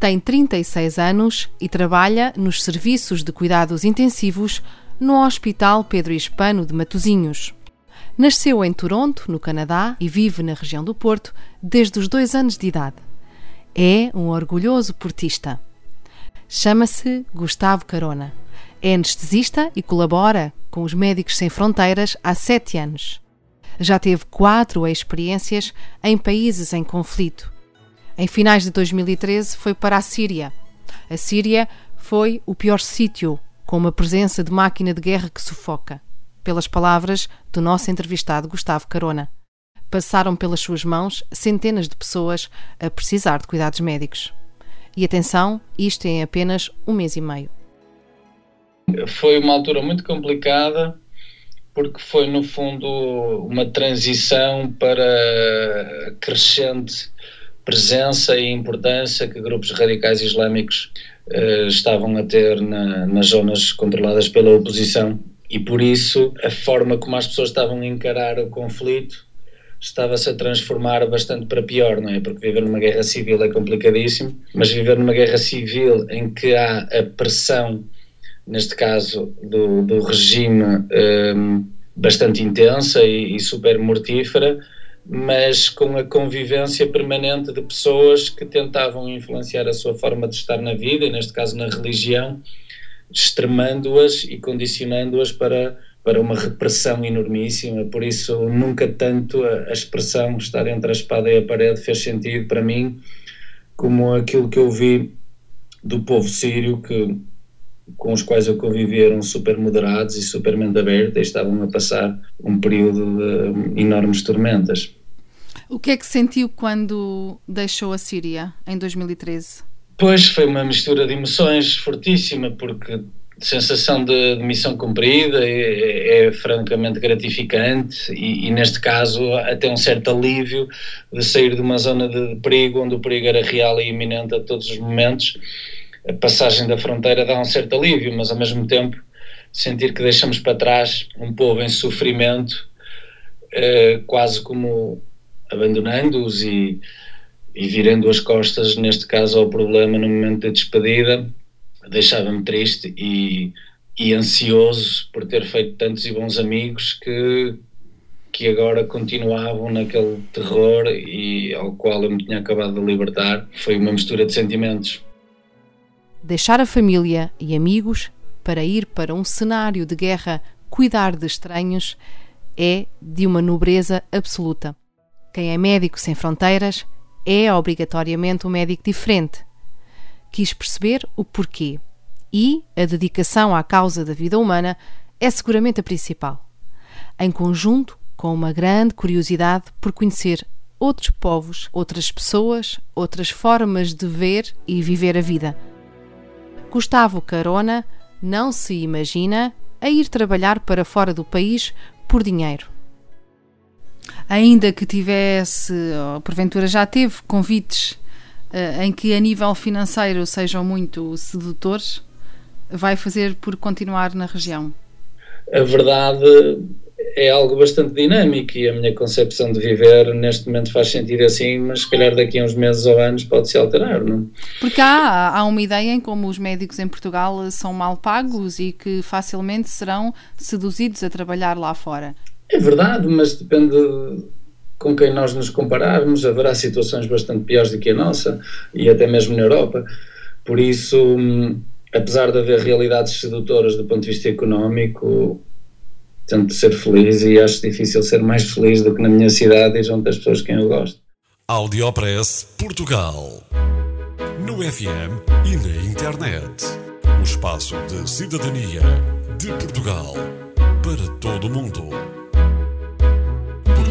Tem 36 anos e trabalha nos serviços de cuidados intensivos no Hospital Pedro Hispano de Matosinhos. Nasceu em Toronto, no Canadá, e vive na região do Porto desde os dois anos de idade. É um orgulhoso portista. Chama-se Gustavo Carona. É anestesista e colabora com os Médicos Sem Fronteiras há sete anos. Já teve quatro experiências em países em conflito em finais de 2013, foi para a Síria. A Síria foi o pior sítio, com uma presença de máquina de guerra que sufoca. Pelas palavras do nosso entrevistado Gustavo Carona. Passaram pelas suas mãos centenas de pessoas a precisar de cuidados médicos. E atenção, isto em apenas um mês e meio. Foi uma altura muito complicada, porque foi, no fundo, uma transição para crescente presença e importância que grupos radicais islâmicos uh, estavam a ter na, nas zonas controladas pela oposição. E por isso a forma como as pessoas estavam a encarar o conflito estava-se a transformar bastante para pior, não é? Porque viver numa guerra civil é complicadíssimo, mas viver numa guerra civil em que há a pressão, neste caso, do, do regime um, ehm, bastante intensa e, e super mortífera, mas com a convivência permanente de pessoas que tentavam influenciar a sua forma de estar na vida, e neste caso na religião, extremando-as e condicionando-as para, para uma repressão enormíssima. Por isso, nunca tanto a, a expressão estar entre a espada e a parede fez sentido para mim, como aquilo que eu vi do povo sírio que com os quais eu convivi eram super moderados e super mente aberta e estavam a passar um período de enormes tormentas. O que é que sentiu quando deixou a Síria em 2013? Pois foi uma mistura de emoções fortíssima, porque sensação de, de missão cumprida é, é francamente gratificante e, e, neste caso até um certo alívio de sair de uma zona de perigo onde o perigo era real e iminente a todos os momentos a passagem da fronteira dá um certo alívio, mas ao mesmo tempo sentir que deixamos para trás um povo em sofrimento, eh, quase como abandonando-os e, e virando as costas, neste caso, ao problema no momento da despedida, deixava-me triste e, e ansioso por ter feito tantos e bons amigos que, que agora continuavam naquele terror e ao qual eu me tinha acabado de libertar. Foi uma mistura de sentimentos deixar a família e amigos para ir para um cenário de guerra cuidar de estranhos é de uma nobreza absoluta. Quem é médico sem fronteiras é obrigatoriamente um médico diferente. Quis perceber o porquê e a dedicação à causa da vida humana é seguramente a principal. Em conjunto com uma grande curiosidade por conhecer outros povos, outras pessoas, outras formas de ver e viver a vida Gustavo Carona não se imagina a ir trabalhar para fora do país por dinheiro. Ainda que tivesse, ou porventura já teve, convites uh, em que a nível financeiro sejam muito sedutores, vai fazer por continuar na região? A verdade é algo bastante dinâmico e a minha concepção de viver neste momento faz sentido assim, mas se calhar daqui a uns meses ou anos pode-se alterar, não? Porque há, há uma ideia em como os médicos em Portugal são mal pagos e que facilmente serão seduzidos a trabalhar lá fora. É verdade, mas depende com quem nós nos compararmos, haverá situações bastante piores do que a nossa e até mesmo na Europa. Por isso, apesar de haver realidades sedutoras do ponto de vista económico, tento ser feliz e acho difícil ser mais feliz do que na minha cidade e junto das pessoas quem eu gosto. Audiopress Portugal. No FM e na internet. O espaço de cidadania de Portugal para todo o mundo.